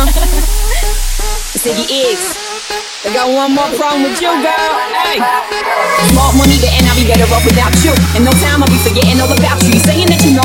huh? Ziggy X. I got one more problem with you, girl. Hey. More money, and I'll be better off without you. And no time, I'll be forgetting all about you. Saying that you know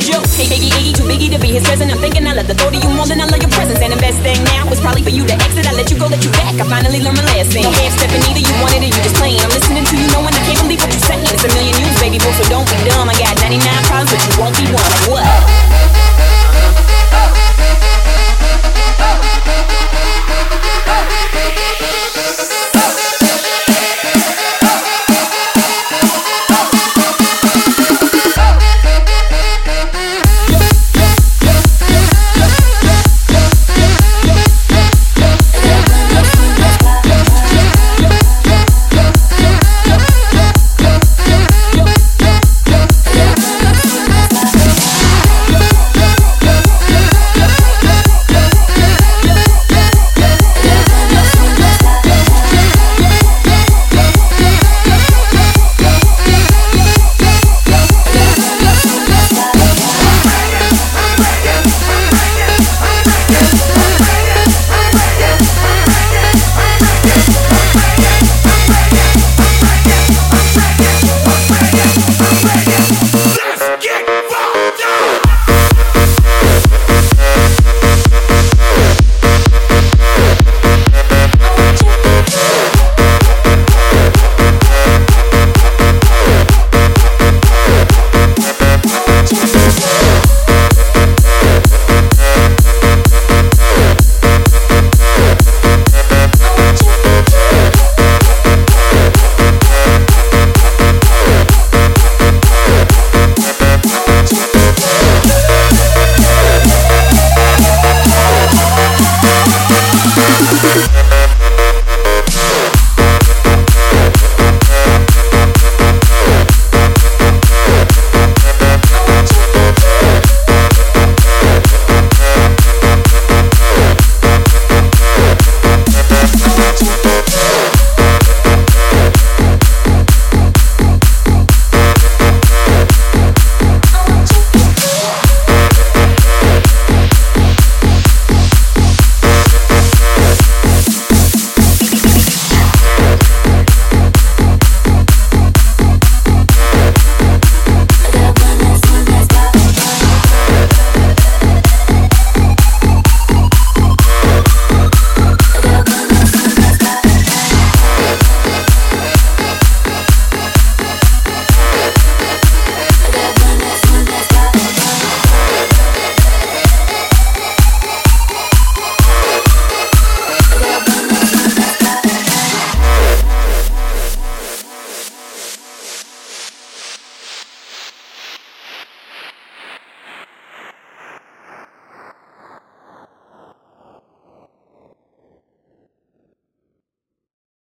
I ain't around you. Hey, baby, Iggy, too biggie to be his present. I'm thinking I love the thought of you more than I love your presence. And the best thing now is probably for you to exit. I let you go, let you back. I finally learned my lesson. No half stepping either, you wanted it, you just playing. I'm listening to you, knowing I